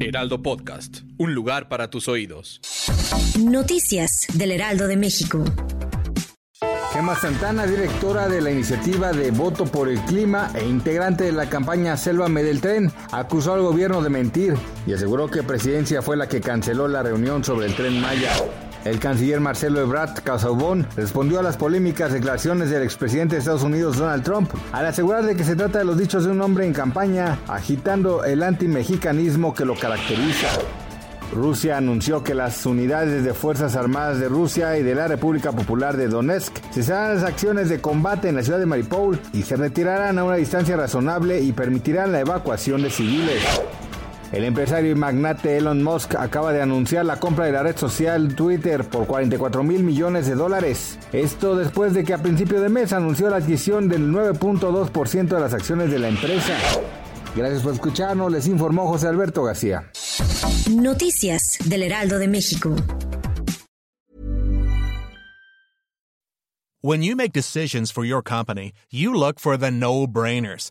Heraldo Podcast, un lugar para tus oídos. Noticias del Heraldo de México. Gema Santana, directora de la iniciativa de Voto por el Clima e integrante de la campaña Sélvame del Tren, acusó al gobierno de mentir y aseguró que Presidencia fue la que canceló la reunión sobre el Tren Maya. El canciller Marcelo Ebrard Casaubon respondió a las polémicas declaraciones del expresidente de Estados Unidos Donald Trump al asegurar de que se trata de los dichos de un hombre en campaña agitando el antimexicanismo que lo caracteriza. Rusia anunció que las unidades de Fuerzas Armadas de Rusia y de la República Popular de Donetsk cesarán las acciones de combate en la ciudad de Mariupol y se retirarán a una distancia razonable y permitirán la evacuación de civiles. El empresario y magnate Elon Musk acaba de anunciar la compra de la red social Twitter por 44 mil millones de dólares. Esto después de que a principio de mes anunció la adquisición del 9.2% de las acciones de la empresa. Gracias por escucharnos, les informó José Alberto García. Noticias del Heraldo de México. When you make decisions for your company, you look for the no-brainers.